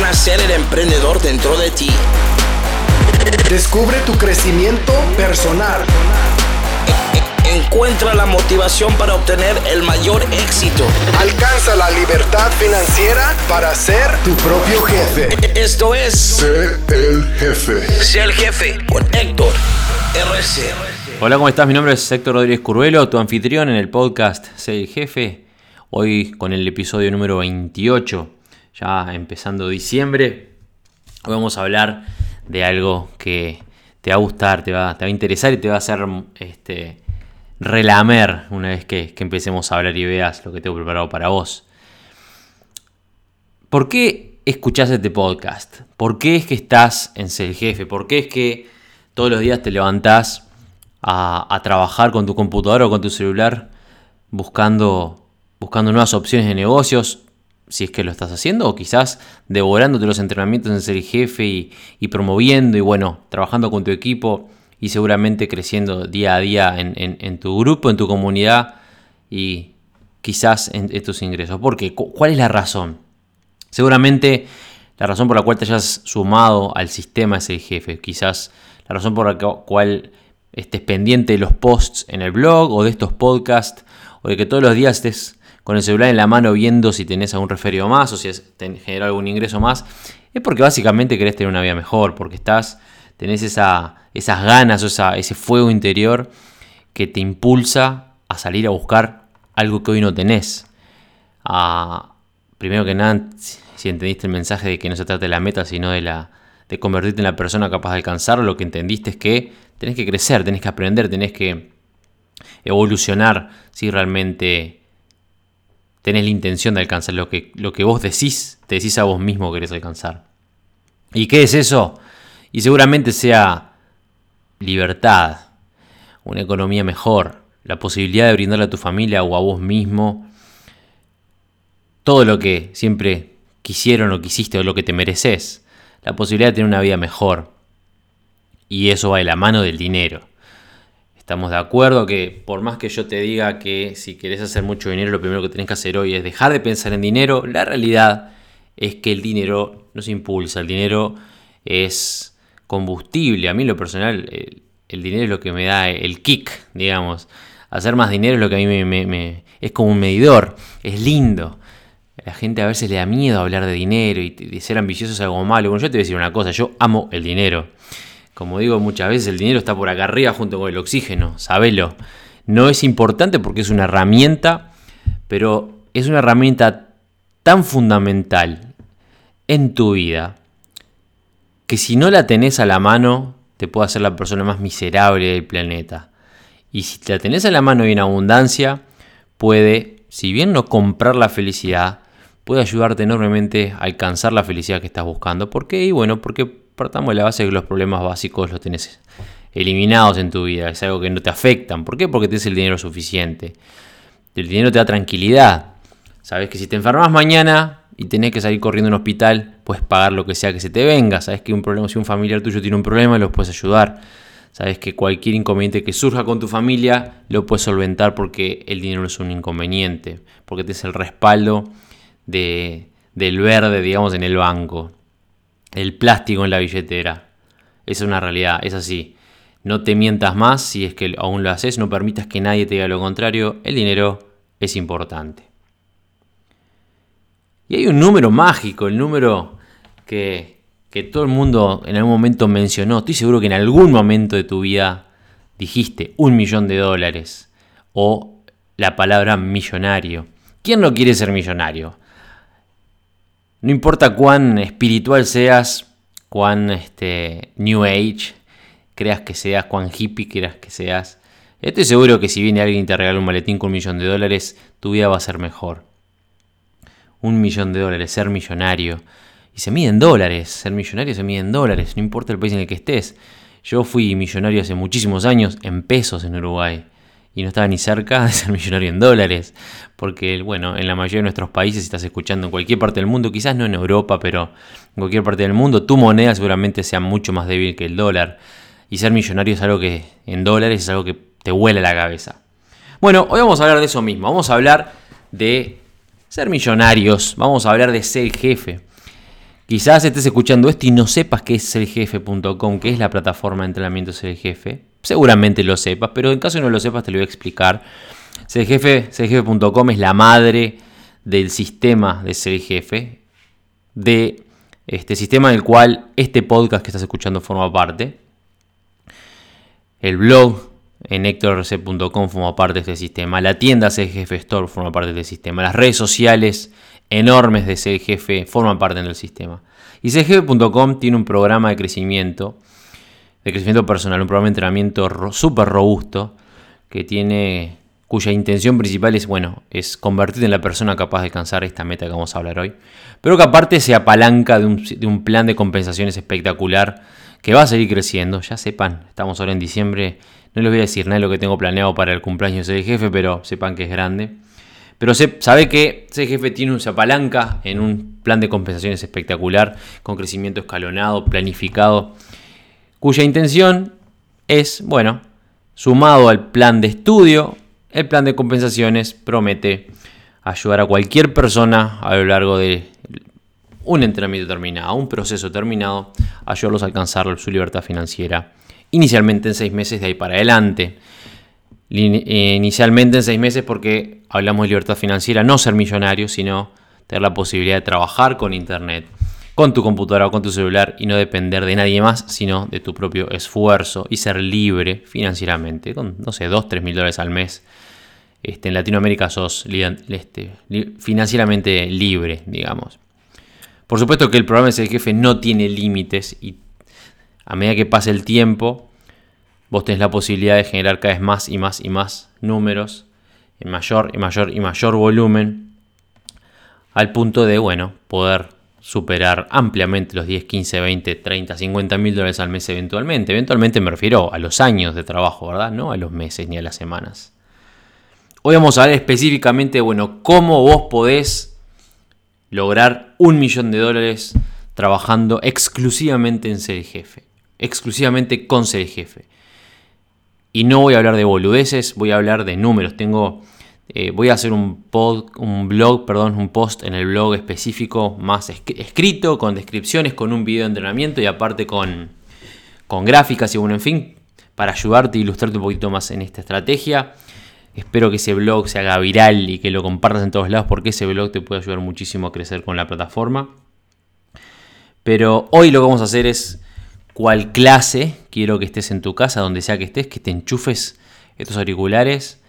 Nacer el emprendedor dentro de ti. Descubre tu crecimiento personal. Encuentra la motivación para obtener el mayor éxito. Alcanza la libertad financiera para ser tu propio jefe. Esto es Sé el jefe. Sé el jefe con Héctor RC. Hola, ¿cómo estás? Mi nombre es Héctor Rodríguez Curvelo, tu anfitrión en el podcast Sé el jefe. Hoy con el episodio número 28, ya empezando diciembre. Hoy vamos a hablar de algo que te va a gustar, te va, te va a interesar y te va a hacer este, relamer una vez que, empecemos a hablar y veas lo que tengo preparado para vos. ¿Por qué escuchás este podcast? ¿Por qué es que estás en Ser Jefe? ¿Por qué es que todos los días te levantás a, a trabajar con tu computadora o con tu celular buscando, buscando nuevas opciones de negocios? Si es que lo estás haciendo, o quizás devorándote los entrenamientos en ser jefe y, promoviendo y bueno, trabajando con tu equipo y seguramente creciendo día a día en, tu grupo, en tu comunidad y quizás en, en tus ingresos. ¿Por qué? Cu- ¿Cuál es la razón? Seguramente la razón por la cual te hayas sumado al sistema es el jefe. Quizás la razón por la cu- cual estés pendiente de los posts en el blog o de estos podcasts o de que todos los días estés con el celular en la mano viendo si tenés algún referido más o si generado algún ingreso más, es porque básicamente querés tener una vida mejor, porque estás, tenés esa, esas ganas o esa- ese fuego interior que te impulsa a salir a buscar algo que hoy no tenés. A- primero que nada, si entendiste el mensaje de que no se trata de la meta, sino de, la, de convertirte en la persona capaz de alcanzarlo, lo que entendiste es que tenés que crecer, tenés que aprender, tenés que evolucionar si realmente tenés la intención de alcanzar lo que, lo que vos decís, te decís a vos mismo que querés alcanzar. ¿Y qué es eso? Y seguramente sea libertad, una economía mejor, la posibilidad de brindarle a tu familia o a vos mismo todo lo que siempre quisieron o quisiste o lo que te mereces, la posibilidad de tener una vida mejor. Y eso va de la mano del dinero. Estamos de acuerdo que por más que yo te diga que si querés hacer mucho dinero, lo primero que tenés que hacer hoy es dejar de pensar en dinero, la realidad es que el dinero no se impulsa, el dinero es combustible. A mí lo personal, el, dinero es lo que me da el kick, digamos. Hacer más dinero es lo que a mí me- es como un medidor, es lindo. La gente a veces le da miedo hablar de dinero y de ser ambicioso es algo malo. Bueno, yo te voy a decir una cosa, yo amo el dinero. Como digo muchas veces, el dinero está por acá arriba junto con el oxígeno, sabelo. No es importante porque es una herramienta, pero es una herramienta tan fundamental en tu vida que si no la tenés a la mano, te puede hacer la persona más miserable del planeta. Y si la tenés a la mano y en abundancia, puede, si bien no comprar la felicidad, puede ayudarte enormemente a alcanzar la felicidad que estás buscando. ¿Por qué? Y bueno, porque partamos de la base de que los problemas básicos los tenés eliminados en tu vida, es algo que no te afectan. ¿Por qué? Porque tienes el dinero suficiente. El dinero te da tranquilidad. Sabes que si te enfermas mañana y tenés que salir corriendo a un hospital, puedes pagar lo que sea que se te venga. Sabes que un problema, si un familiar tuyo tiene un problema, los puedes ayudar. Sabes que cualquier inconveniente que surja con tu familia lo puedes solventar porque el dinero no es un inconveniente, porque tienes el respaldo de, del verde, digamos, en el banco, el plástico en la billetera. Es una realidad, es así. No te mientas más si es que aún lo haces, no permitas que nadie te diga lo contrario. El dinero es importante. Y hay un número mágico, el número que, que todo el mundo en algún momento mencionó. Estoy seguro que en algún momento de tu vida dijiste un millón de dólares o la palabra millonario. ¿Quién no quiere ser millonario? No importa cuán espiritual seas, cuán este, New Age creas que seas, cuán hippie creas que seas. Estoy seguro que si viene alguien y te regala un maletín con un millón de dólares, tu vida va a ser mejor. Un millón de dólares, ser millonario. Y se mide en dólares, ser millonario se mide en dólares, no importa el país en el que estés. Yo fui millonario hace muchísimos años en pesos en Uruguay. Y no estaba ni cerca de ser millonario en dólares. Porque, bueno, en la mayoría de nuestros países, si estás escuchando en cualquier parte del mundo, quizás no en Europa, pero en cualquier parte del mundo, tu moneda seguramente sea mucho más débil que el dólar. Y ser millonario es algo que, en dólares, es algo que te huele la cabeza. Bueno, hoy vamos a hablar de eso mismo. Vamos a hablar de ser millonarios. Vamos a hablar de ser jefe. Quizás estés escuchando esto y no sepas qué es seljefe.com, qué es la plataforma de entrenamiento Ser Jefe. Seguramente lo sepas, pero en caso no lo sepas te lo voy a explicar. Seljefe.com es la madre del sistema de Jefe, de este sistema del cual este podcast que estás escuchando forma parte. El blog en hectorc.com forma parte de este sistema. La tienda CGF Store forma parte de este sistema. Las redes sociales enormes de CGF forman parte del sistema. Y CGF.com tiene un programa de crecimiento, de crecimiento personal, un programa de entrenamiento súper robusto que tiene cuya intención principal es, bueno, es convertirte en la persona capaz de alcanzar esta meta que vamos a hablar hoy, pero que aparte se apalanca de un, de un plan de compensaciones espectacular que va a seguir creciendo, ya sepan, estamos ahora en diciembre, no les voy a decir nada de lo que tengo planeado para el cumpleaños del jefe, pero sepan que es grande. Pero se, sabe que ese jefe tiene un, se apalanca en un plan de compensaciones espectacular, con crecimiento escalonado, planificado, cuya intención es, bueno, sumado al plan de estudio, el plan de compensaciones promete ayudar a cualquier persona a lo largo de un entrenamiento terminado, un proceso terminado, ayudarlos a alcanzar su libertad financiera inicialmente en seis meses de ahí para adelante. Inicialmente en seis meses porque hablamos de libertad financiera, no ser millonario, sino tener la posibilidad de trabajar con internet, con tu computadora o con tu celular y no depender de nadie más, sino de tu propio esfuerzo y ser libre financieramente, con, no sé, 2, 3 mil dólares al mes. Este, en Latinoamérica sos este, financieramente libre, digamos. Por supuesto que el programa de jefe no tiene límites y a medida que pase el tiempo, vos tenés la posibilidad de generar cada vez más y más y más números, en mayor y mayor y mayor volumen, al punto de, bueno, poder superar ampliamente los 10, 15, 20, 30, 50 mil dólares al mes eventualmente. Eventualmente me refiero a los años de trabajo, ¿verdad? No a los meses ni a las semanas. Hoy vamos a ver específicamente, bueno, cómo vos podés lograr un millón de dólares trabajando exclusivamente en ser jefe exclusivamente con ser jefe. Y no voy a hablar de boludeces, voy a hablar de números. Tengo, eh, voy a hacer un, blog, perdón, un post en el blog específico más escrito, con descripciones, con un video de entrenamiento y aparte con, con gráficas y bueno, en fin, para ayudarte e ilustrarte un poquito más en esta estrategia. Espero que ese blog se haga viral y que lo compartas en todos lados porque ese blog te puede ayudar muchísimo a crecer con la plataforma. Pero hoy lo que vamos a hacer es cuál clase quiero que estés en tu casa, donde sea que estés, que te enchufes estos auriculares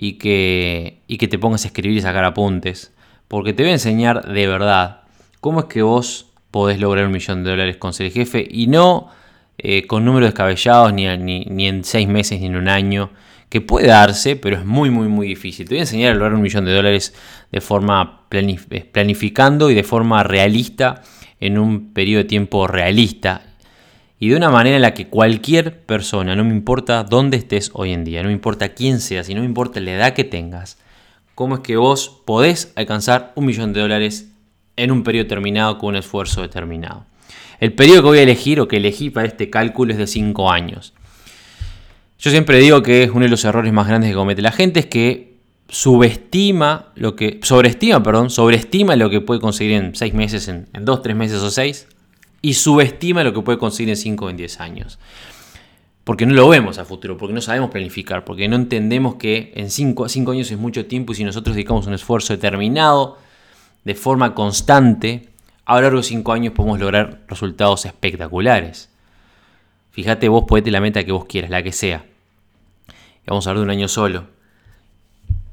y que, y que te pongas a escribir y sacar apuntes. Porque te voy a enseñar de verdad cómo es que vos podés lograr un millón de dólares con ser jefe y no eh, con números descabellados ni, ni, en seis meses ni en un año. Que puede darse, pero es muy, muy, muy difícil. Te voy a enseñar a lograr un millón de dólares de forma planificando y de forma realista en un periodo de tiempo realista y de una manera en la que cualquier persona, no me importa dónde estés hoy en día, no me importa quién seas y no me importa la edad que tengas, cómo es que vos podés alcanzar un millón de dólares en un periodo terminado con un esfuerzo determinado. El periodo que voy a elegir o que elegí para este cálculo es de 5 años. Yo siempre digo que es uno de los errores más grandes que comete la gente es que subestima lo que sobreestima, perdón, sobreestima lo que puede conseguir en 6 meses, en 2, 3 meses o 6 y subestima lo que puede conseguir en 5 o en 10 años. Porque no lo vemos a futuro, porque no sabemos planificar, porque no entendemos que en 5 años es mucho tiempo y si nosotros dedicamos un esfuerzo determinado, de forma constante, a lo largo de 5 años podemos lograr resultados espectaculares. Fíjate, vos ponete la meta que vos quieras, la que sea. Y vamos a hablar de un año solo.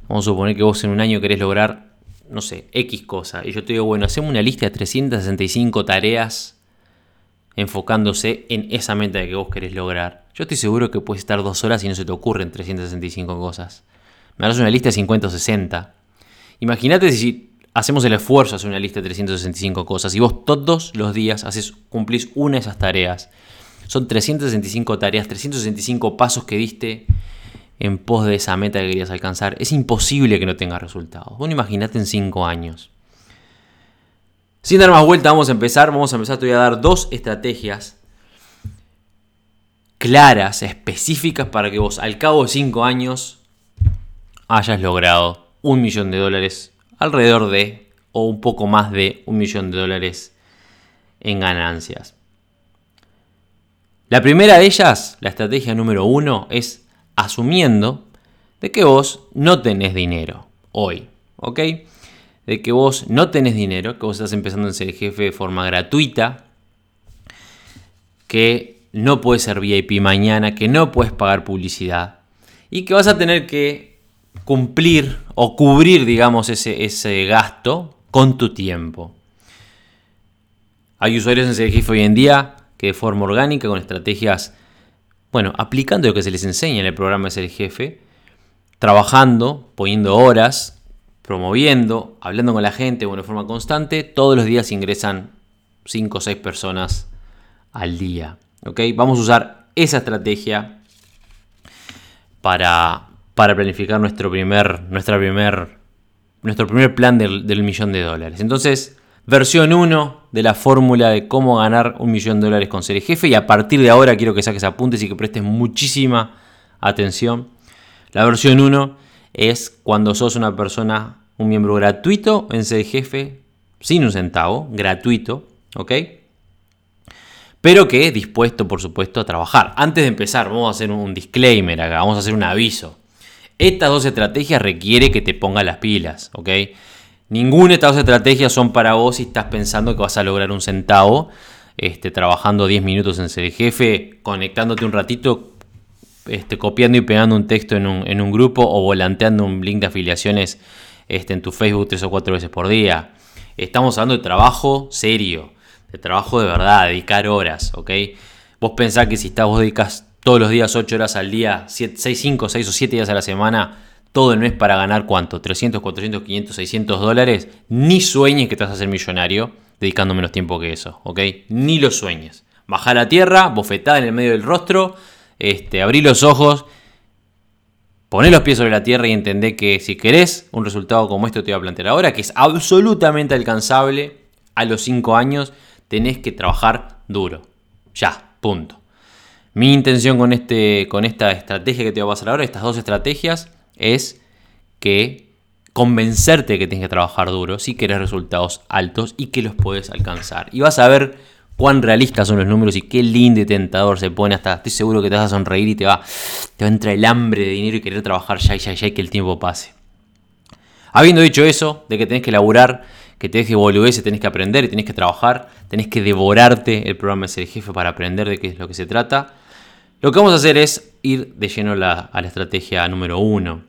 Vamos a suponer que vos en un año querés lograr, no sé, X cosa. Y yo te digo, bueno, hacemos una lista de 365 tareas enfocándose en esa meta que vos querés lograr. Yo estoy seguro que puedes estar dos horas y no se te ocurren 365 cosas. Me harás una lista de 50 o 60. Imagínate si hacemos el esfuerzo de hacer una lista de 365 cosas y vos todos los días cumplís una de esas tareas. Son 365 tareas, 365 pasos que diste en pos de esa meta que querías alcanzar. Es imposible que no tengas resultados. Bueno, imagínate en 5 años. Sin dar más vuelta, vamos a empezar. Vamos a empezar, te voy a dar dos estrategias claras, específicas para que vos al cabo de 5 años hayas logrado un millón de dólares alrededor de, o un poco más de un millón de dólares en ganancias. La primera de ellas, la estrategia número uno, es asumiendo de que vos no tenés dinero hoy, ¿ok? De que vos no tenés dinero, que vos estás empezando a ser jefe de forma gratuita, que no puedes ser VIP mañana, que no puedes pagar publicidad y que vas a tener que cumplir o cubrir, digamos, ese, ese gasto con tu tiempo. Hay usuarios en jefe hoy en día que de forma orgánica, con estrategias, bueno, aplicando lo que se les enseña en el programa de ser jefe, trabajando, poniendo horas, promoviendo, hablando con la gente bueno, de forma constante, todos los días ingresan 5 o 6 personas al día. ¿ok? Vamos a usar esa estrategia para, para planificar nuestro primer, primer, nuestro primer plan del, del millón de dólares. Entonces, versión 1 de la fórmula de cómo ganar un millón de dólares con ser jefe. Y a partir de ahora quiero que saques apuntes y que prestes muchísima atención. La versión 1 es cuando sos una persona, un miembro gratuito en ser jefe, sin un centavo, gratuito, ¿ok? Pero que dispuesto, por supuesto, a trabajar. Antes de empezar, vamos a hacer un disclaimer acá, vamos a hacer un aviso. Estas dos estrategias requiere que te pongas las pilas, ¿ok? Ninguna de estas dos estrategias son para vos si estás pensando que vas a lograr un centavo este, trabajando 10 minutos en ser jefe, conectándote un ratito, este, copiando y pegando un texto en un, grupo o volanteando un link de afiliaciones este, en tu Facebook tres o cuatro veces por día. Estamos hablando de trabajo serio, de trabajo de verdad, dedicar horas, ¿ok? Vos pensás que si estás, vos dedicas todos los días 8 horas al día, 6, 5, 6 o 7 días a la semana, todo el mes para ganar cuánto, 300, 400, 500, 600 dólares, ni sueñes que te vas a hacer millonario dedicando menos tiempo que eso, ¿ok? Ni lo sueñes. Baja la tierra, bofetada en el medio del rostro, este, abrí los ojos, poné los pies sobre la tierra y entendé que si querés un resultado como este te voy a plantear ahora, que es absolutamente alcanzable a los 5 años, tenés que trabajar duro. Ya, punto. Mi intención con, este, con esta estrategia que te voy a pasar ahora, estas dos estrategias, es que convencerte que tienes que trabajar duro si quieres resultados altos y que los puedes alcanzar. Y vas a ver cuán realistas son los números y qué lindo y tentador se pone. Hasta estoy seguro que te vas a sonreír y te va, te va a entrar el hambre de dinero y querer trabajar ya, ya, ya y que el tiempo pase. Habiendo dicho eso, de que tenés que laburar, que tenés que boludeces, tenés que aprender y tenés que trabajar, tenés que devorarte el programa de ser jefe para aprender de qué es lo que se trata. Lo que vamos a hacer es ir de lleno a la, estrategia número uno.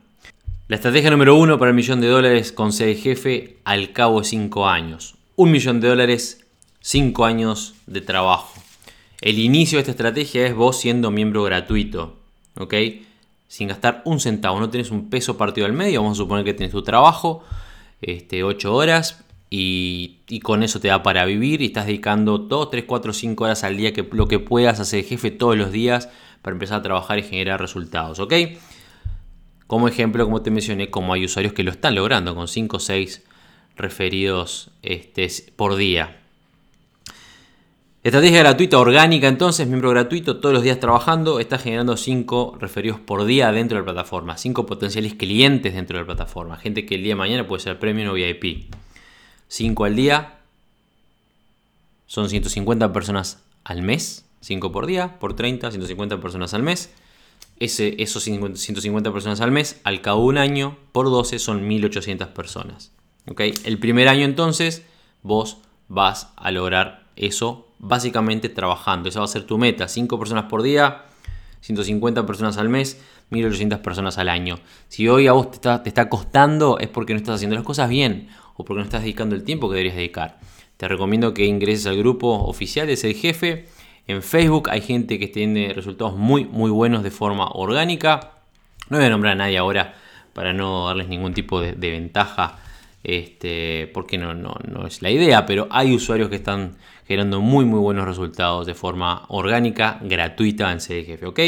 La estrategia número uno para el millón de dólares con sede jefe al cabo de 5 años. Un millón de dólares, 5 años de trabajo. El inicio de esta estrategia es vos siendo miembro gratuito, ¿ok? Sin gastar un centavo, no tenés un peso partido al medio, vamos a suponer que tenés tu trabajo, este, 8 horas, y, con eso te da para vivir y estás dedicando 2, 3, 4, 5 horas al día que lo que puedas hacer jefe todos los días para empezar a trabajar y generar resultados, ¿ok? Como ejemplo, como te mencioné, como hay usuarios que lo están logrando con 5 o 6 referidos este, por día. Estrategia gratuita orgánica entonces, miembro gratuito, todos los días trabajando, está generando 5 referidos por día dentro de la plataforma, 5 potenciales clientes dentro de la plataforma, gente que el día de mañana puede ser premium o VIP. 5 al día son 150 personas al mes 5 por día, por 30, 150 personas al mes. Esos 150 personas al mes, al cabo de un año, por 12 son 1800 personas. ¿okay? El primer año entonces, vos vas a lograr eso básicamente trabajando. Esa va a ser tu meta. 5 personas por día, 150 personas al mes, 1800 personas al año. Si hoy a vos te está, costando es porque no estás haciendo las cosas bien o porque no estás dedicando el tiempo que deberías dedicar. Te recomiendo que ingreses al grupo oficial, es el jefe en Facebook hay gente que tiene resultados muy, muy buenos de forma orgánica. No voy a nombrar a nadie ahora para no darles ningún tipo de, ventaja, este, porque no, no, no es la idea, pero hay usuarios que están generando muy, muy buenos resultados de forma orgánica, gratuita en CDGF, ¿ok?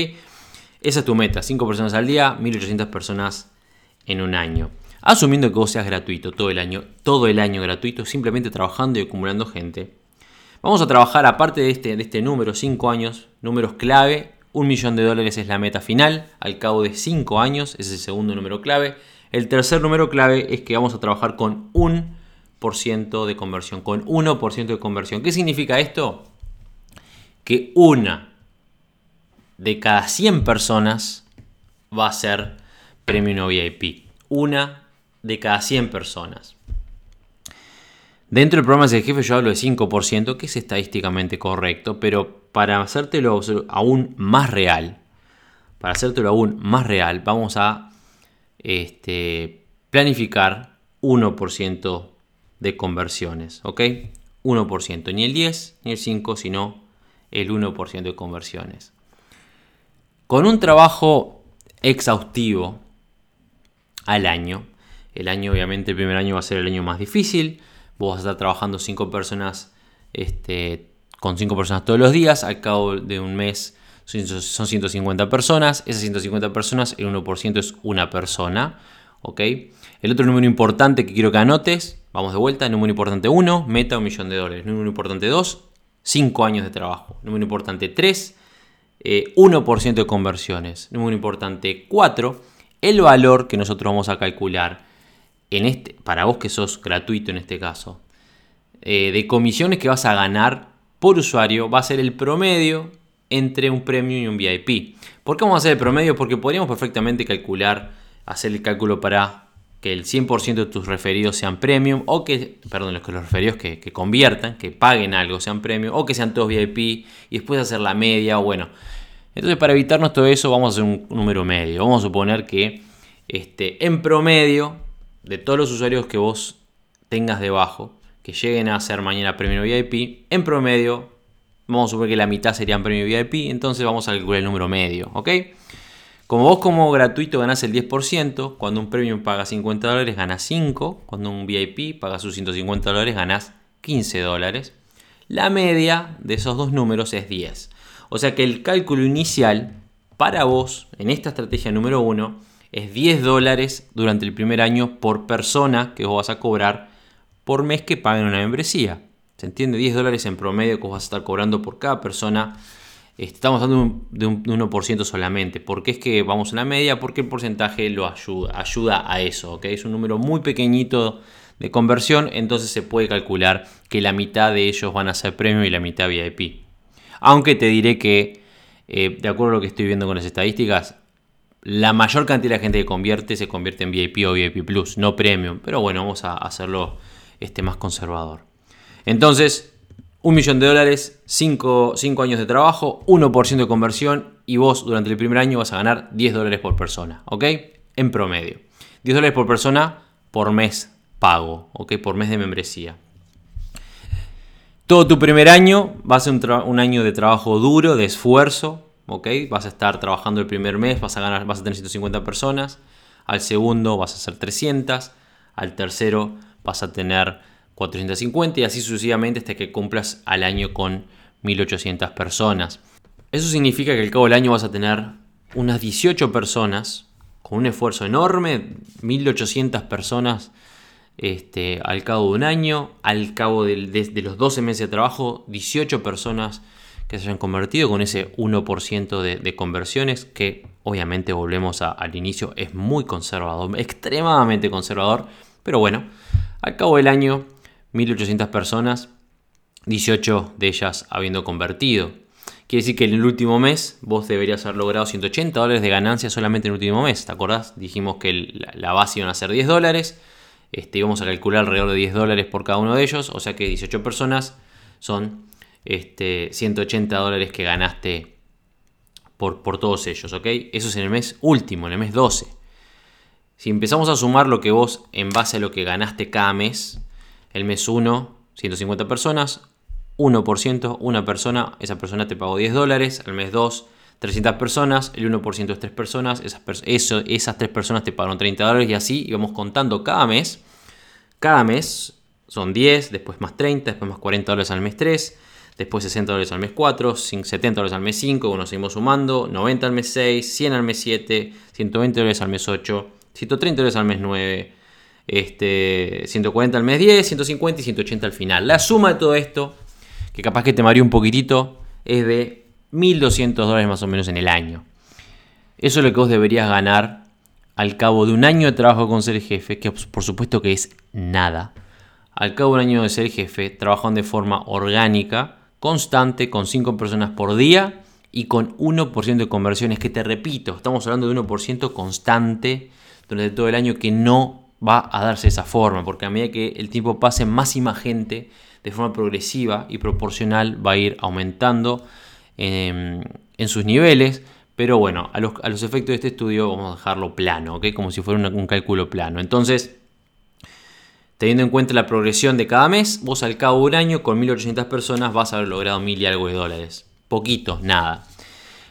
Esa es tu meta, 5 personas al día, 1800 personas en un año. Asumiendo que vos seas gratuito todo el año, todo el año gratuito, simplemente trabajando y acumulando gente, Vamos a trabajar aparte de este, de este número, 5 años, números clave. Un millón de dólares es la meta final al cabo de 5 años, ese es el segundo número clave. El tercer número clave es que vamos a trabajar con un 1% de conversión, con 1% de conversión. ¿Qué significa esto? Que una de cada 100 personas va a ser premio no VIP. Una de cada 100 personas. Dentro del programa de jefe yo hablo de 5%, que es estadísticamente correcto, pero para hacértelo aún más real, para hacértelo aún más real, vamos a este, planificar 1% de conversiones, ¿ok? 1%, ni el 10 ni el 5, sino el 1% de conversiones. Con un trabajo exhaustivo al año, el año obviamente el primer año va a ser el año más difícil, vos vas a estar trabajando 5 personas, este, con 5 personas todos los días, al cabo de un mes son 150 personas, esas 150 personas, el 1% es una persona, ¿ok? El otro número importante que quiero que anotes, vamos de vuelta, número importante 1, meta un millón de dólares, número importante 2, 5 años de trabajo, número importante 3, 1% eh, de conversiones, número importante 4, el valor que nosotros vamos a calcular en este, para vos que sos gratuito en este caso, eh, de comisiones que vas a ganar por usuario va a ser el promedio entre un premium y un VIP. ¿Por qué vamos a hacer el promedio? Porque podríamos perfectamente calcular, hacer el cálculo para que el 100% de tus referidos sean premium o que, perdón, los, los referidos que, que, conviertan, que paguen algo sean premium o que sean todos VIP y después hacer la media o bueno. Entonces para evitarnos todo eso vamos a hacer un número medio. Vamos a suponer que este, en promedio de todos los usuarios que vos tengas debajo, que lleguen a ser mañana premium VIP, en promedio vamos a suponer que la mitad serían premium VIP, entonces vamos a calcular el número medio, ¿ok? Como vos como gratuito ganás el 10%, cuando un premium paga 50 dólares ganás 5, cuando un VIP paga sus 150 dólares ganás 15 dólares. La media de esos dos números es 10. O sea que el cálculo inicial para vos en esta estrategia número 1 es 10 dólares durante el primer año por persona que vos vas a cobrar por mes que paguen una membresía. ¿Se entiende? 10 dólares en promedio que vos vas a estar cobrando por cada persona Estamos hablando de un, 1% solamente. ¿Por qué es que vamos a la media? Porque el porcentaje lo ayuda, ayuda a eso. Es un número muy pequeñito de conversión, entonces se puede calcular que la mitad de ellos van a ser premium y la mitad VIP. Aunque te diré que, eh, de acuerdo a lo que estoy viendo con las estadísticas, la mayor cantidad de gente que convierte se convierte en VIP o VIP Plus, no premium. Pero bueno, vamos a hacerlo este, más conservador. Entonces, un millón de dólares, 5 años de trabajo, 1% de conversión y vos durante el primer año vas a ganar 10 dólares por persona, ¿ok? En promedio. 10 dólares por persona por mes pago, ¿ok? Por mes de membresía. Todo tu primer año va a ser un, año de trabajo duro, de esfuerzo, ¿ok? Vas a estar trabajando el primer mes, vas a, ganar, vas a tener 150 personas. Al segundo vas a hacer 300. Al tercero vas a tener 450 y así sucesivamente hasta que cumplas al año con 1800 personas. Eso significa que al cabo del año vas a tener unas 18 personas con un esfuerzo enorme, 1800 personas este, al cabo de un año, al cabo de, los 12 meses de trabajo, 18 personas que se hayan convertido con ese 1% de, conversiones que obviamente volvemos al inicio es muy conservador, extremadamente conservador, pero bueno, al cabo del año 1.800 personas, 18 de ellas habiendo convertido. Quiere decir que en el último mes vos deberías haber logrado 180 dólares de ganancia solamente en el último mes. ¿Te acordás? Dijimos que la base iban a ser 10 dólares. Este, íbamos a calcular alrededor de 10 dólares por cada uno de ellos. O sea que 18 personas son este, 180 dólares que ganaste por, por todos ellos. ¿ok? Eso es en el mes último, en el mes 12. Si empezamos a sumar lo que vos en base a lo que ganaste cada mes, el mes 1, 150 personas, 1%, una persona, esa persona te pagó 10 dólares. El mes 2, 300 personas, el 1% es 3 personas, esas, eso, esas 3 personas te pagaron 30 dólares y así íbamos contando cada mes. Cada mes son 10, después más 30, después más 40 dólares al mes 3, después 60 dólares al mes 4, 70 dólares al mes 5, bueno, seguimos sumando, 90 al mes 6, 100 al mes 7, 120 dólares al mes 8, 130 dólares al mes 9, este, 140 al mes 10, 150 y 180 al final. La suma de todo esto, que capaz que te mareó un poquitito, es de 1.200 dólares más o menos en el año. Eso es lo que vos deberías ganar al cabo de un año de trabajo con ser jefe, que por supuesto que es nada. al cabo de un año de ser jefe, trabajan de forma orgánica, constante, con 5 personas por día y con 1% de conversiones, que te repito, estamos hablando de 1% constante durante todo el año que no va a darse esa forma, porque a medida que el tiempo pase, más gente de forma progresiva y proporcional va a ir aumentando em, en sus niveles. Pero bueno, a los, efectos de este estudio vamos a dejarlo plano, ¿ok? Como si fuera un cálculo plano. Entonces, teniendo en cuenta la progresión de cada mes, vos al cabo de un año con 1.800 personas vas a haber logrado mil y algo de dólares. Poquito, nada.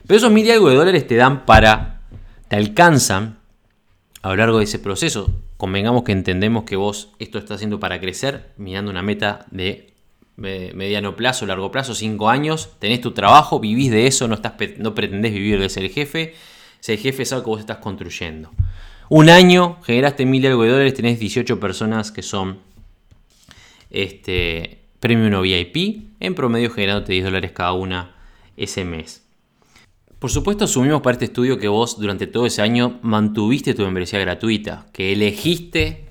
Pero esos mil y algo de dólares te dan para, te alcanzan a lo largo de ese proceso convengamos que entendemos que vos esto está haciendo para crecer, mirando una meta de mediano plazo, largo plazo, 5 años, tenés tu trabajo, vivís de eso, no, estás, no pretendés vivir de ser jefe, ser jefe es algo que vos estás construyendo. Un año, generaste mil algo de dólares, tenés 18 personas que son este, Premium o VIP, en promedio generándote 10 dólares cada una ese mes. Por supuesto, asumimos para este estudio que vos durante todo ese año mantuviste tu membresía gratuita, que elegiste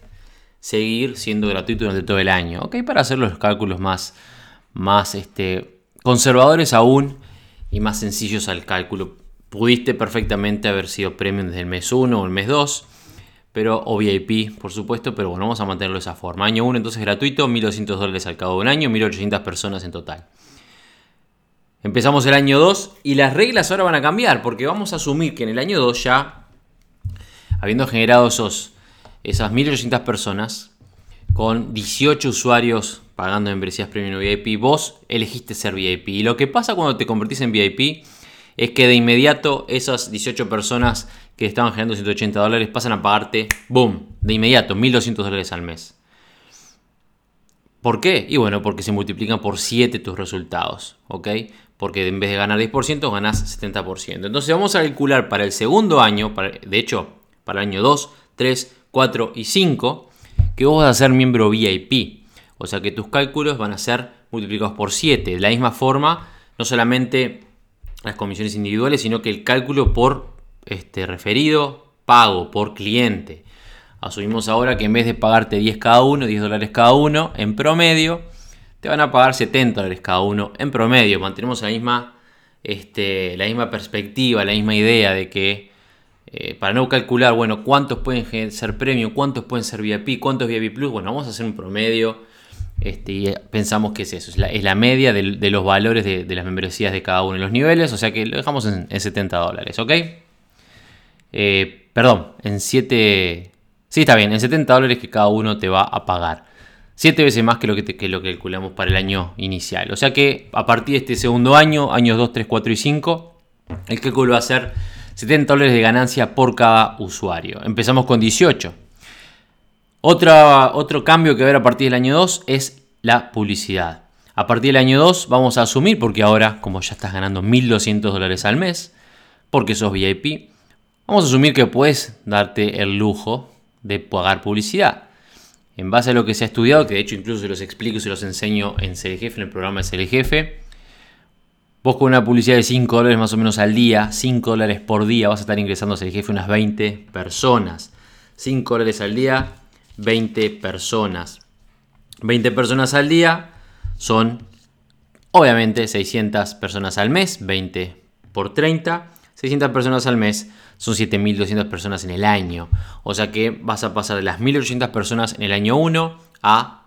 seguir siendo gratuito durante todo el año, ¿ok? Para hacer los cálculos más, más este, conservadores aún y más sencillos al cálculo. Pudiste perfectamente haber sido premium desde el mes 1 o el mes 2, pero, o VIP, por supuesto, pero bueno, vamos a mantenerlo de esa forma. Año 1 entonces gratuito, 1.200 dólares al cabo de un año, 1.800 personas en total. Empezamos el año 2 y las reglas ahora van a cambiar porque vamos a asumir que en el año 2 ya, habiendo generado esos, esas 1800 personas, con 18 usuarios pagando membresías Premium VIP, vos elegiste ser VIP. Y lo que pasa cuando te convertís en VIP es que de inmediato esas 18 personas que estaban generando 180 dólares pasan a pagarte, boom, de inmediato, 1200 dólares al mes. ¿Por qué? Y bueno, porque se multiplican por 7 tus resultados, ¿ok? Porque en vez de ganar 10% ganas 70%. Entonces vamos a calcular para el segundo año, de hecho para el año 2, 3, 4 y 5, que vos vas a ser miembro VIP. O sea que tus cálculos van a ser multiplicados por 7. De la misma forma, no solamente las comisiones individuales, sino que el cálculo por este, referido, pago por cliente. Asumimos ahora que en vez de pagarte 10 cada uno, 10 dólares cada uno, en promedio, te van a pagar 70 dólares cada uno en promedio. Mantenemos la misma, este, la misma perspectiva, la misma idea de que eh, para no calcular, bueno, cuántos pueden ser premium, cuántos pueden ser VIP, cuántos VIP Plus, bueno, vamos a hacer un promedio este, y pensamos que es eso, es la, media de, los valores de, las membresías de cada uno de los niveles, o sea que lo dejamos en, 70 dólares, ¿ok? Eh, perdón, en 7... Sí, está bien, en 70 dólares que cada uno te va a pagar. 7 veces más que lo que, lo que calculamos para el año inicial. O sea que a partir de este segundo año, años 2, 3, 4 y 5, el cálculo va a ser 70 dólares de ganancia por cada usuario. Empezamos con 18. otro cambio que va a haber a partir del año 2 es la publicidad. A partir del año 2 vamos a asumir, porque ahora como ya estás ganando 1.200 dólares al mes, porque sos VIP, vamos a asumir que puedes darte el lujo de pagar publicidad en base a lo que se ha estudiado, que de hecho incluso se los explico y se los enseño en Ser Jefe, en el programa de Ser Jefe, vos con una publicidad de 5 dólares más o menos al día, 5 dólares por día, vas a estar ingresando a Ser Jefe unas 20 personas. 5 dólares al día, 20 personas. 20 personas al día son obviamente 600 personas al mes, 20 por 30, 600 personas al mes son 7.200 personas en el año. O sea que vas a pasar de las 1.800 personas en el año 1 a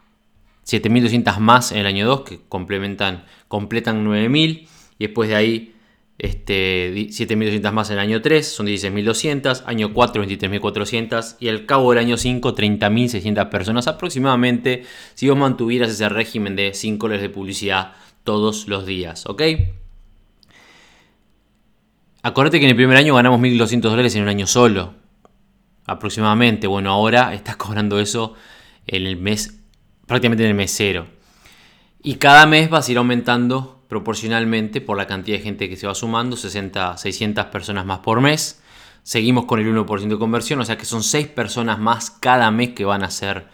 7.200 más en el año 2 que complementan, completan 9.000 y después de ahí este, 7.200 más en el año 3 son 16.200, año 4 23.400 y al cabo del año 5 30.600 personas aproximadamente si vos mantuvieras ese régimen de 5 dólares de publicidad todos los días, ¿ok? Acordate que en el primer año ganamos 1.200 dólares en un año solo, aproximadamente. Bueno, ahora estás cobrando eso en el mes, prácticamente en el mes cero. Y cada mes vas a ir aumentando proporcionalmente por la cantidad de gente que se va sumando, 60, 600 personas más por mes. Seguimos con el 1% de conversión, o sea que son 6 personas más cada mes que van a hacer,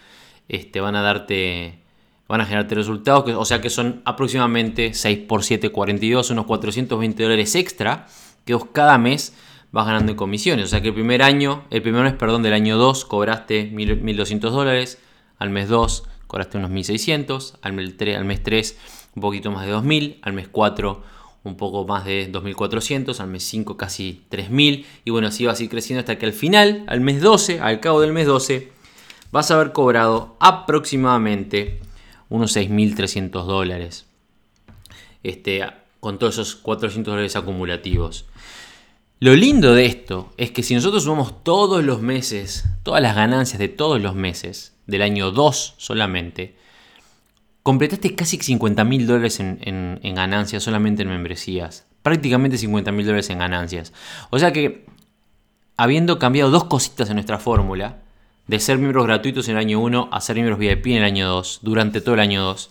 este, van a darte, van a generarte resultados, o sea que son aproximadamente 6 por 7, 42, unos 420 dólares extra que vos cada mes vas ganando en comisiones. O sea que el primer año, el primer mes, perdón, del año 2 cobraste 1.200 dólares, al mes 2 cobraste unos 1600, al mes 3, al mes 3 un poquito más de 2000, al mes 4 un poco más de 2400, al mes 5 casi 3000 y bueno, así vas a ir creciendo hasta que al final, al mes 12, al cabo del mes 12, vas a haber cobrado aproximadamente unos 6300 dólares. Este, con todos esos 400 dólares acumulativos. Lo lindo de esto es que si nosotros sumamos todos los meses, todas las ganancias de todos los meses, del año 2 solamente, completaste casi 50 mil dólares en, ganancias solamente en membresías. Prácticamente 50 mil dólares en ganancias. O sea que, habiendo cambiado dos cositas en nuestra fórmula, de ser miembros gratuitos en el año 1 a ser miembros VIP en el año 2, durante todo el año 2,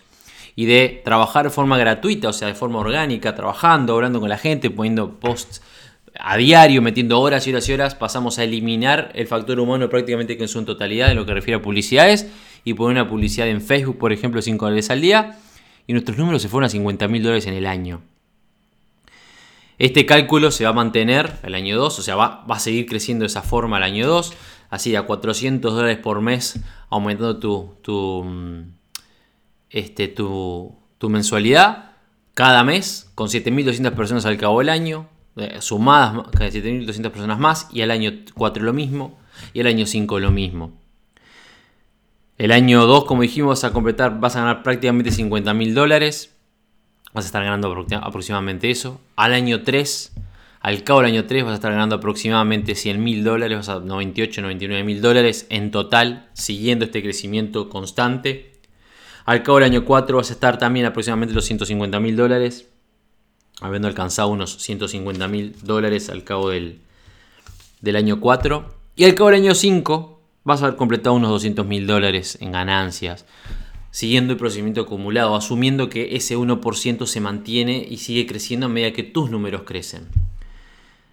y de trabajar de forma gratuita, o sea, de forma orgánica, trabajando, hablando con la gente, poniendo posts a diario, metiendo horas y horas y horas, pasamos a eliminar el factor humano prácticamente en su totalidad en lo que refiere a publicidades y poner una publicidad en Facebook, por ejemplo, 5 dólares al día y nuestros números se fueron a 50 mil dólares en el año. Este cálculo se va a mantener el año 2, o sea, va, va, a seguir creciendo de esa forma el año 2, así a 400 dólares por mes, aumentando tu, tu, mm, este, tu, tu mensualidad cada mes, con 7.200 personas al cabo del año, eh, sumadas 7.200 personas más, y el año 4 lo mismo, y el año 5 lo mismo. El año 2, como dijimos, vas a completar, vas a ganar prácticamente 50 mil dólares. Vas a estar ganando aproximadamente eso. Al año 3, al cabo del año 3, vas a estar ganando aproximadamente 100 mil dólares, vas a 98, 99 mil dólares en total, siguiendo este crecimiento constante. Al cabo del año 4 vas a estar también aproximadamente los 150 mil dólares habiendo alcanzado unos 150 mil dólares al cabo del, del año 4. Y al cabo del año 5 vas a haber completado unos 200 mil dólares en ganancias, siguiendo el procedimiento acumulado, asumiendo que ese 1% se mantiene y sigue creciendo a medida que tus números crecen.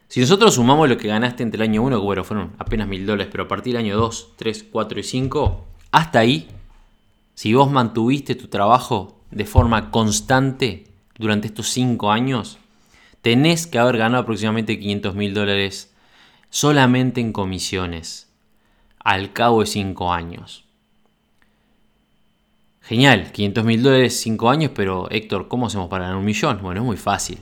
Si nosotros sumamos lo que ganaste entre el año 1, que bueno, fueron apenas mil dólares, pero a partir del año 2, 3, 4 y 5, hasta ahí, si vos mantuviste tu trabajo de forma constante, durante estos 5 años, tenés que haber ganado aproximadamente 500 mil dólares solamente en comisiones al cabo de 5 años. Genial, 500 mil dólares 5 años, pero Héctor, ¿cómo hacemos para ganar un millón? Bueno, es muy fácil,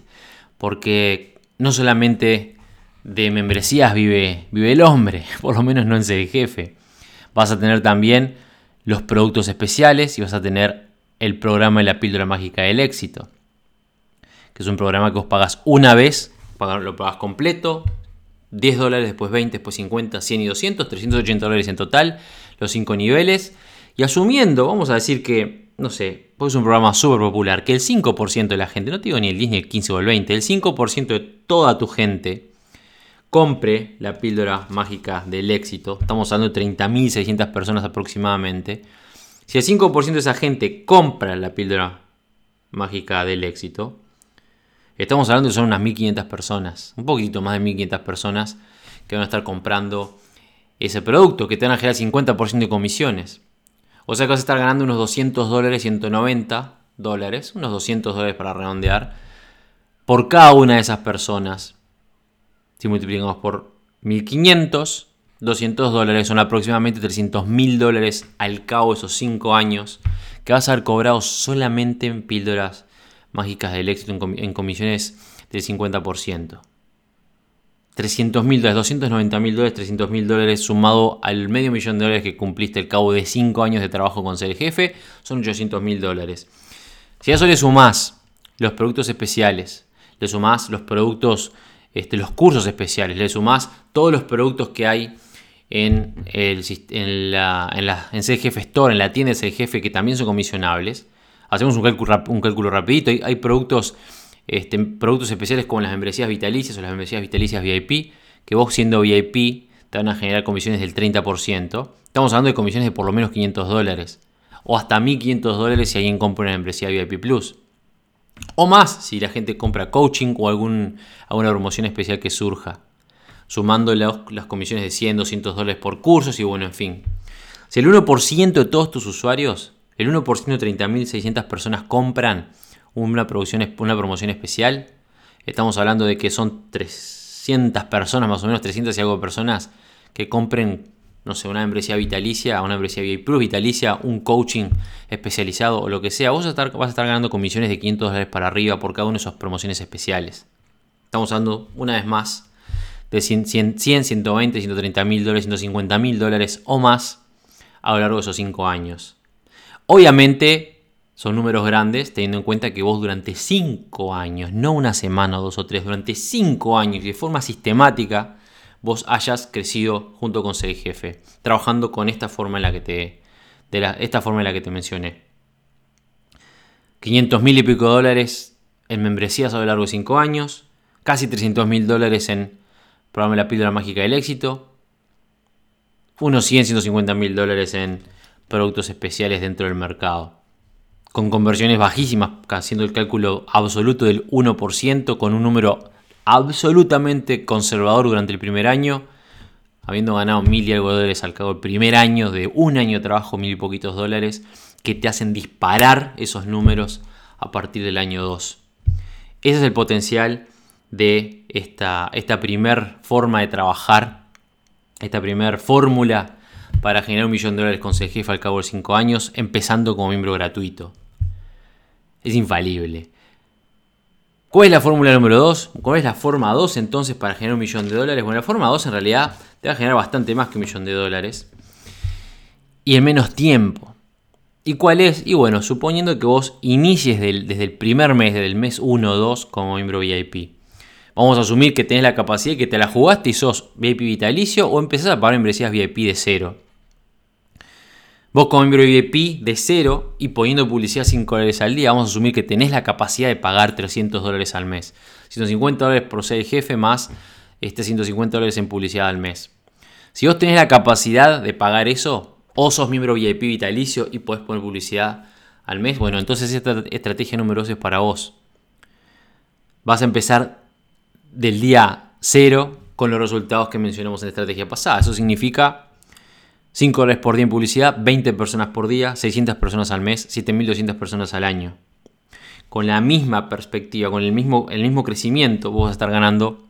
porque no solamente de membresías vive, vive el hombre, por lo menos no en ser jefe. Vas a tener también los productos especiales y vas a tener el programa de la píldora mágica del éxito que es un programa que vos pagas una vez, lo pagas completo, 10 dólares, después 20, después 50, 100 y 200, 380 dólares en total, los 5 niveles. Y asumiendo, vamos a decir que, no sé, porque es un programa súper popular, que el 5% de la gente, no te digo ni el 10, ni el 15 o el 20, el 5% de toda tu gente compre la píldora mágica del éxito. Estamos hablando de 30.600 personas aproximadamente. Si el 5% de esa gente compra la píldora mágica del éxito, Estamos hablando de son unas 1500 personas, un poquito más de 1500 personas que van a estar comprando ese producto, que te van a generar 50% de comisiones. O sea que vas a estar ganando unos 200 dólares, 190 dólares, unos 200 dólares para redondear, por cada una de esas personas. Si multiplicamos por 1500, 200 dólares son aproximadamente 300 mil dólares al cabo de esos 5 años que vas a haber cobrado solamente en píldoras mágicas del éxito en, comisiones del 50%. 300 mil dólares, 290 mil dólares, 300 mil dólares sumado al medio millón de dólares que cumpliste al cabo de 5 años de trabajo con ser jefe, son 800 mil dólares. Si a eso le sumás los productos especiales, le sumás los productos, este, los cursos especiales, le sumás todos los productos que hay en, el, en, la, en, la, en Store, en la tienda de ser jefe, que también son comisionables, hacemos un cálculo, un rapidito. Hay, productos, este, productos especiales como las membresías vitalicias o las membresías vitalicias VIP, que vos siendo VIP te van a generar comisiones del 30%. Estamos hablando de comisiones de por lo menos 500 dólares. O hasta 1500 dólares si alguien compra una membresía VIP Plus. O más si la gente compra coaching o algún, alguna promoción especial que surja. Sumando las comisiones de 100, 200 dólares por cursos y bueno, en fin. Si el 1% de todos tus usuarios el 1% de 30.600 personas compran una, promoción especial. Estamos hablando de que son 300 personas, más o menos 300 y algo de personas que compren no sé, una membresía vitalicia, una membresía VIP Plus vitalicia, un coaching especializado o lo que sea, vos vas a estar, a ganando comisiones de 500 dólares para arriba por cada una de esas promociones especiales. Estamos hablando una vez más de 100, 100 120, 130 mil dólares, 150 mil dólares o más a lo largo de esos 5 años. Obviamente son números grandes teniendo en cuenta que vos durante 5 años, no una semana o dos o tres, durante 5 años y de forma sistemática vos hayas crecido junto con ser jefe, trabajando con esta forma en la que te, de esta forma en la que te mencioné. 500 mil y pico dólares en membresías a lo largo de 5 años, casi 300 mil dólares en programa La Píldora Mágica del Éxito, unos 100, 150 mil dólares en productos especiales dentro del mercado, con conversiones bajísimas, haciendo el cálculo absoluto del 1%, con un número absolutamente conservador durante el primer año, habiendo ganado mil y algo dólares al cabo del primer año, de un año de trabajo, mil y poquitos dólares, que te hacen disparar esos números a partir del año 2. Ese es el potencial de esta, esta primer forma de trabajar, esta primer fórmula para generar un millón de dólares con jefe al cabo de 5 años, empezando como miembro gratuito. Es infalible. ¿Cuál es la fórmula número 2? ¿Cuál es la forma 2 entonces para generar un millón de dólares? Bueno, la forma 2 en realidad te va a generar bastante más que un millón de dólares. Y en menos tiempo. ¿Y cuál es? Y bueno, suponiendo que vos inicies desde el primer mes, desde el mes 1 o 2 como miembro VIP. Vamos a asumir que tenés la capacidad que te la jugaste y sos VIP vitalicio o empezás a pagar membresías VIP de cero. Vos como miembro VIP de cero y poniendo publicidad 5 dólares al día, vamos a asumir que tenés la capacidad de pagar 300 dólares al mes. 150 dólares por ser el jefe más este 150 dólares en publicidad al mes. Si vos tenés la capacidad de pagar eso, o sos miembro VIP vitalicio y podés poner publicidad al mes, bueno, entonces esta estrategia número 2 es para vos. Vas a empezar del día cero con los resultados que mencionamos en la estrategia pasada. Eso significa 5 dólares por día en publicidad, 20 personas por día, 600 personas al mes, 7.200 personas al año. Con la misma perspectiva, con el mismo, el mismo crecimiento, vos vas a estar ganando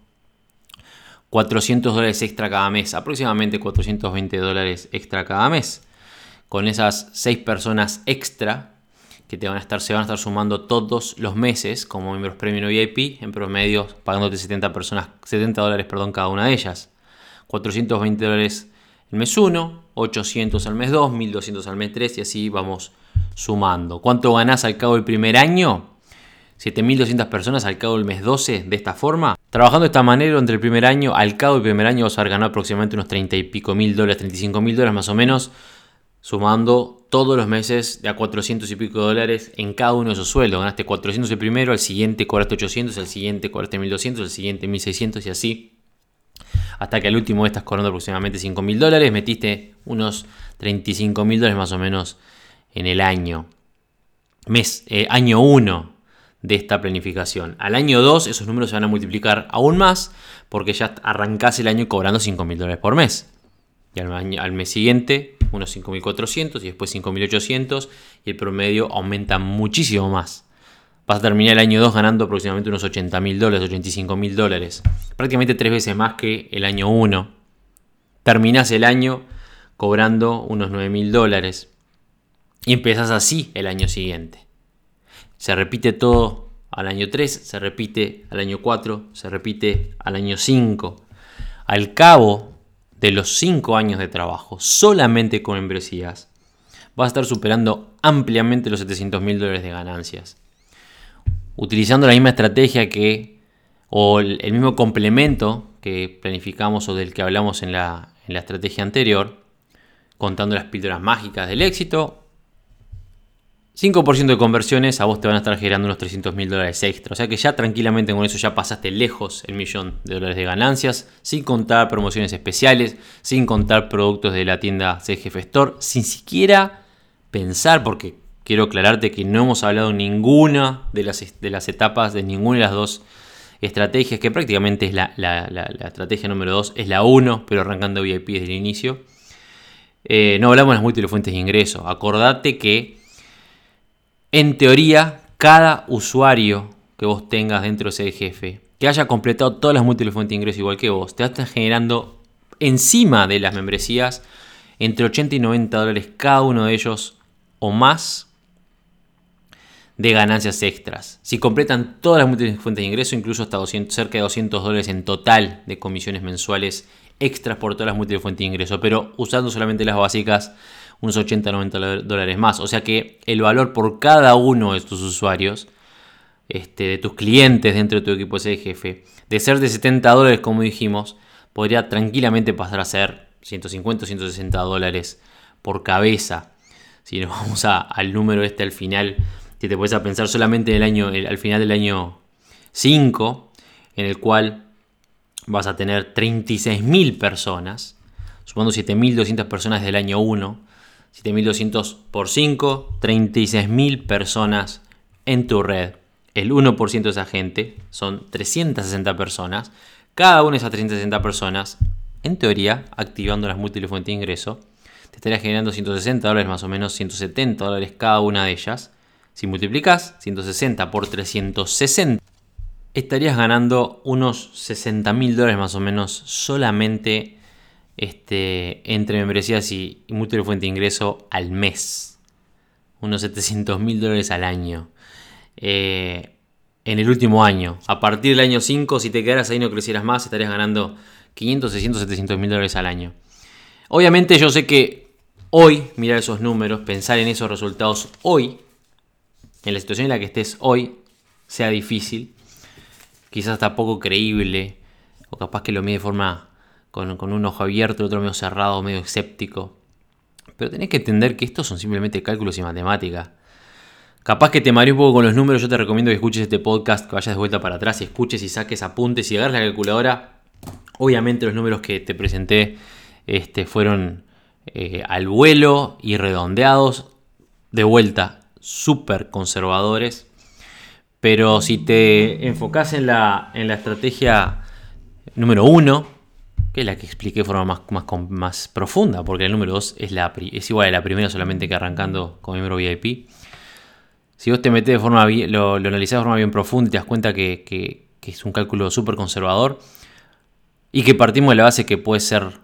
400 dólares extra cada mes, aproximadamente 420 dólares extra cada mes. Con esas 6 personas extra que te van a estar, se van a estar sumando todos los meses como miembros premium VIP, en promedio pagándote 70, personas, 70 dólares perdón, cada una de ellas. 420 dólares el mes 1, 800 al mes 2, 1200 al mes 3 y así vamos sumando. ¿Cuánto ganás al cabo del primer año? 7.200 personas al cabo del mes 12 de esta forma. Trabajando de esta manera entre el primer año, al cabo del primer año vas a haber ganado aproximadamente unos 30 y pico mil dólares, 35 mil dólares más o menos, sumando todos los meses de a 400 y pico dólares en cada uno de esos sueldos. Ganaste 400 el primero, al siguiente cobraste 800, al siguiente cobraste 1200, al siguiente 1600 y así hasta que al último estás cobrando aproximadamente 5 mil dólares, metiste unos 35 mil dólares más o menos en el año. Mes, eh, año 1 de esta planificación. Al año 2 esos números se van a multiplicar aún más porque ya arrancás el año cobrando 5 mil dólares por mes. Y al mes siguiente unos 5.400 y después 5.800 y el promedio aumenta muchísimo más vas a terminar el año 2 ganando aproximadamente unos 80 mil dólares, 85 mil dólares. Prácticamente tres veces más que el año 1. Terminás el año cobrando unos 9 mil dólares. Y empezás así el año siguiente. Se repite todo al año 3, se repite al año 4, se repite al año 5. Al cabo de los 5 años de trabajo, solamente con membresías, vas a estar superando ampliamente los 700 mil dólares de ganancias. Utilizando la misma estrategia que, o el mismo complemento que planificamos o del que hablamos en la, en la estrategia anterior, contando las píldoras mágicas del éxito, 5% de conversiones a vos te van a estar generando unos 300 mil dólares extra. O sea que ya tranquilamente con eso ya pasaste lejos el millón de dólares de ganancias, sin contar promociones especiales, sin contar productos de la tienda CGF Store, sin siquiera pensar, porque quiero aclararte que no hemos hablado ninguna de las, de las etapas de ninguna de las dos estrategias, que prácticamente es la, estrategia número 2, es la 1, pero arrancando VIP desde el inicio. Eh, no hablamos de las múltiples fuentes de ingreso. Acordate que, en teoría, cada usuario que vos tengas dentro de ese jefe, que haya completado todas las múltiples fuentes de ingreso igual que vos, te estar generando encima de las membresías entre 80 y 90 dólares cada uno de ellos o más de ganancias extras. Si completan todas las múltiples fuentes de ingreso, incluso hasta cerca de 200 dólares en total de comisiones mensuales extras por todas las múltiples fuentes de ingreso, pero usando solamente las básicas, unos 80-90 dólares más. O sea que el valor por cada uno de tus usuarios, este, de tus clientes dentro de tu equipo jefe, de ser de 70 dólares, como dijimos, podría tranquilamente pasar a ser 150 160 dólares por cabeza. Si nos vamos al número este al final si te puedes a pensar solamente en el año, al final del año 5, en el cual vas a tener 36.000 personas, sumando 7.200 personas del año 1, 7.200 por 5, 36.000 personas en tu red. El 1% de esa gente son 360 personas. Cada una de esas 360 personas, en teoría, activando las múltiples fuentes de ingreso, te estaría generando 160 dólares más o menos, 170 dólares cada una de ellas. Si multiplicas 160 por 360, estarías ganando unos 60 mil dólares más o menos solamente este, entre membresías y, y múltiple fuente de ingreso al mes. Unos 700 mil dólares al año. Eh, en el último año. A partir del año 5, si te quedaras ahí no crecieras más, estarías ganando 500, 600, 700 mil dólares al año. Obviamente yo sé que hoy mirar esos números, pensar en esos resultados hoy en la situación en la que estés hoy sea difícil, quizás hasta poco creíble, o capaz que lo mide de forma con, un ojo abierto, el otro medio cerrado, medio escéptico. Pero tenés que entender que estos son simplemente cálculos y matemática. Capaz que te mareé un poco con los números, yo te recomiendo que escuches este podcast, que vayas de vuelta para atrás y escuches y saques apuntes y agarres la calculadora. Obviamente los números que te presenté este, fueron eh, al vuelo y redondeados. De vuelta, súper conservadores. Pero si te enfocas en la, en la estrategia número uno, que es la que expliqué de forma más, más, más profunda, porque el número 2 es, es igual a la primera, solamente que arrancando como miembro VIP. Si vos te metes de forma, lo, lo analizás de forma bien profunda y te das cuenta que, que, que es un cálculo súper conservador y que partimos de la base que puede ser,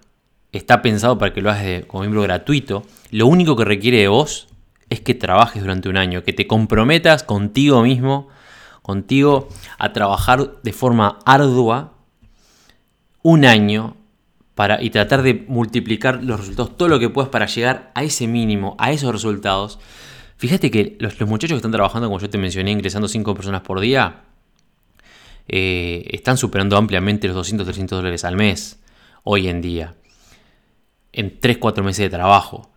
está pensado para que lo hagas como miembro gratuito, lo único que requiere de vos es que trabajes durante un año, que te comprometas contigo mismo, contigo a trabajar de forma ardua un año y tratar de multiplicar los resultados, todo lo que puedas para llegar a ese mínimo, a esos resultados. Fíjate que los, muchachos que están trabajando, como yo te mencioné, ingresando 5 personas por día, eh, están superando ampliamente los 200, 300 dólares al mes hoy en día, en 3-4 meses de trabajo.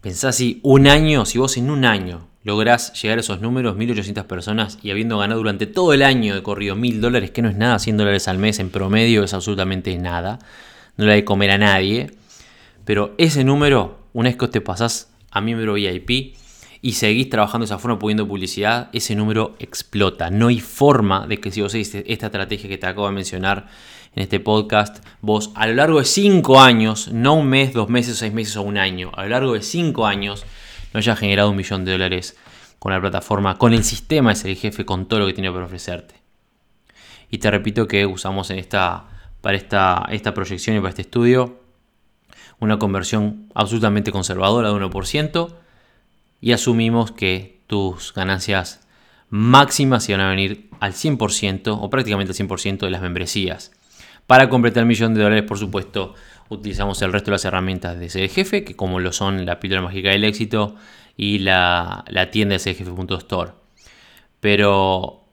Pensá si un año, si vos en un año lográs llegar a esos números, 1.800 personas, y habiendo ganado durante todo el año de corrido 1.000 dólares, que no es nada, 100 dólares al mes en promedio es absolutamente nada, no le hay de comer a nadie, pero ese número, una vez que te pasás a miembro VIP y seguís trabajando esa forma, poniendo publicidad, ese número explota. No hay forma de que si vos seguís esta estrategia que te acabo de mencionar, en este podcast, vos a lo largo de 5 años, no un mes, dos meses, seis meses o un año, a lo largo de 5 años, no hayas generado un millón de dólares con la plataforma, con el sistema de el jefe, con todo lo que tiene para ofrecerte. Y te repito que usamos en esta, para esta, esta proyección y para este estudio una conversión absolutamente conservadora de 1% y asumimos que tus ganancias máximas iban a venir al 100% o prácticamente al 100% de las membresías. Para completar el millón de dólares, por supuesto, utilizamos el resto de las herramientas de ese jefe, que como lo son la píldora mágica del éxito y la, tienda de cdjefe.store. Pero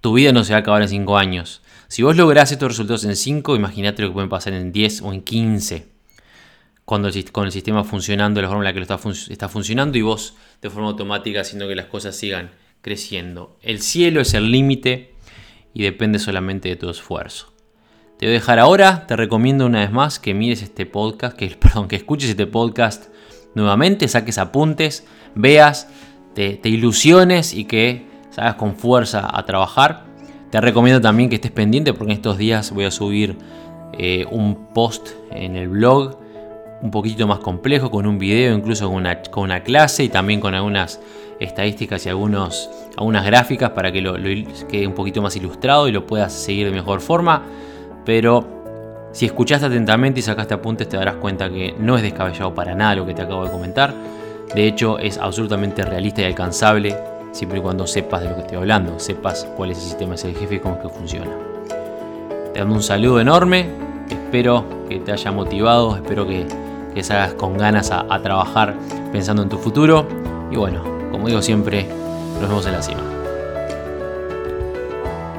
tu vida no se va a acabar en 5 años. Si vos lográs estos resultados en 5, imagínate lo que pueden pasar en 10 o en 15. Cuando con el sistema funcionando de la forma en la que lo está, está funcionando y vos de forma automática haciendo que las cosas sigan creciendo. El cielo es el límite y depende solamente de tu esfuerzo. Te voy a dejar ahora, te recomiendo una vez más que mires este podcast, que, perdón, que escuches este podcast nuevamente, saques apuntes, veas, te, ilusiones y que salgas con fuerza a trabajar. Te recomiendo también que estés pendiente porque en estos días voy a subir eh, un post en el blog un poquito más complejo, con un video, incluso con una, clase y también con algunas estadísticas y algunos, algunas gráficas para que lo quede un poquito más ilustrado y lo puedas seguir de mejor forma pero Si escuchaste atentamente y sacaste apuntes te darás cuenta que no es descabellado para nada lo que te acabo de comentar. De hecho es absolutamente realista y alcanzable siempre y cuando sepas de lo que estoy hablando, sepas cuál es el sistema de jefe y cómo es que funciona. Te mando un saludo enorme, espero que te haya motivado, espero que, que salgas con ganas a trabajar pensando en tu futuro y bueno, como digo siempre, nos vemos en la cima.